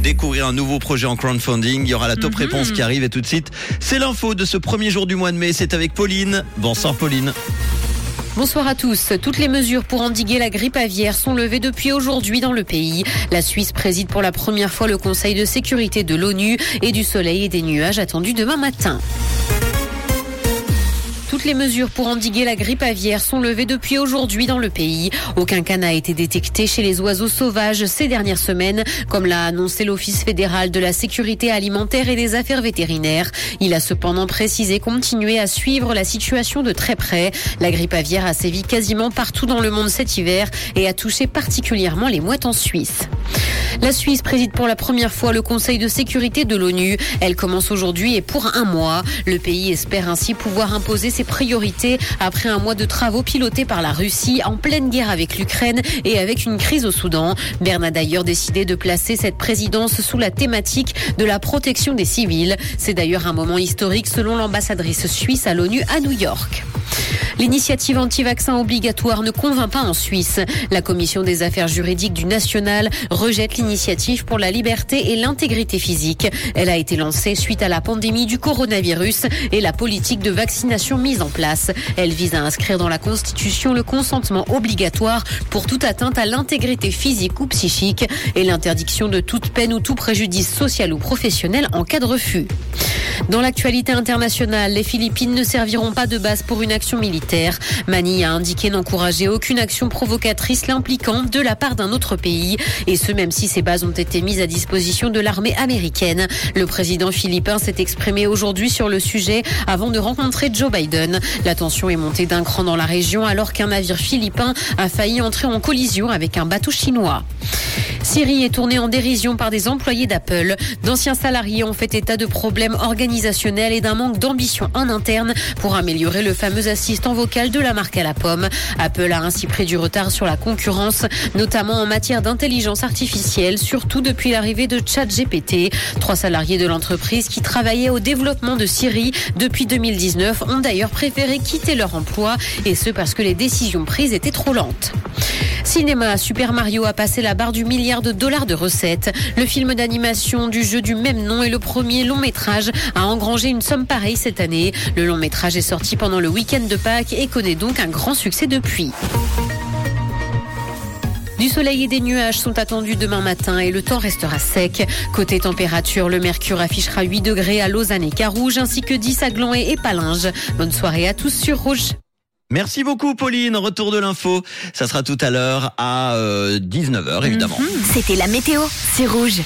découvrir un nouveau projet en crowdfunding. Il y aura la top Mhm. réponse qui arrive et tout de suite, c'est l'info de ce premier jour du mois de mai. C'est avec Pauline. Bonsoir Pauline. Bonsoir à tous. Toutes les mesures pour endiguer la grippe aviaire sont levées depuis aujourd'hui dans le pays. La Suisse préside pour la première fois le Conseil de sécurité de l'ONU et du soleil et des nuages attendus demain matin. Toutes les mesures pour endiguer la grippe aviaire sont levées depuis aujourd'hui dans le pays. Aucun cas n'a été détecté chez les oiseaux sauvages ces dernières semaines, comme l'a annoncé l'Office fédéral de la sécurité alimentaire et des affaires vétérinaires. Il a cependant précisé continuer à suivre la situation de très près. La grippe aviaire a sévi quasiment partout dans le monde cet hiver et a touché particulièrement les mouettes en Suisse. La Suisse préside pour la première fois le Conseil de sécurité de l'ONU. Elle commence aujourd'hui et pour un mois. Le pays espère ainsi pouvoir imposer ses priorités après un mois de travaux pilotés par la Russie en pleine guerre avec l'Ukraine et avec une crise au Soudan. Berne a d'ailleurs décidé de placer cette présidence sous la thématique de la protection des civils. C'est d'ailleurs un moment historique selon l'ambassadrice suisse à l'ONU à New York. L'initiative anti-vaccin obligatoire ne convainc pas en Suisse. La commission des affaires juridiques du national rejette l'initiative pour la liberté et l'intégrité physique. Elle a été lancée suite à la pandémie du coronavirus et la politique de vaccination mise en place. Elle vise à inscrire dans la Constitution le consentement obligatoire pour toute atteinte à l'intégrité physique ou psychique et l'interdiction de toute peine ou tout préjudice social ou professionnel en cas de refus. Dans l'actualité internationale, les Philippines ne serviront pas de base pour une action militaire. Mani a indiqué n'encourager aucune action provocatrice l'impliquant de la part d'un autre pays, et ce même si ces bases ont été mises à disposition de l'armée américaine. Le président philippin s'est exprimé aujourd'hui sur le sujet avant de rencontrer Joe Biden. La tension est montée d'un cran dans la région alors qu'un navire philippin a failli entrer en collision avec un bateau chinois. Syrie est tournée en dérision par des employés d'Apple. D'anciens salariés ont fait état de problèmes organisationnels et d'un manque d'ambition en interne pour améliorer le fameux assistant vocal de la marque à la pomme. Apple a ainsi pris du retard sur la concurrence, notamment en matière d'intelligence artificielle, surtout depuis l'arrivée de ChatGPT. Trois salariés de l'entreprise qui travaillaient au développement de Siri depuis 2019 ont d'ailleurs préféré quitter leur emploi et ce parce que les décisions prises étaient trop lentes. Cinéma, Super Mario a passé la barre du milliard de dollars de recettes. Le film d'animation du jeu du même nom est le premier long métrage à engranger une somme pareille cette année. Le long métrage est sorti pendant le week-end de Pâques et connaît donc un grand succès depuis. Du soleil et des nuages sont attendus demain matin et le temps restera sec. Côté température, le mercure affichera 8 degrés à Lausanne et Carouge ainsi que 10 à Gland et Palinges. Bonne soirée à tous sur Rouge. Merci beaucoup Pauline. Retour de l'info. Ça sera tout à l'heure à 19h évidemment. C'était la météo, c'est rouge.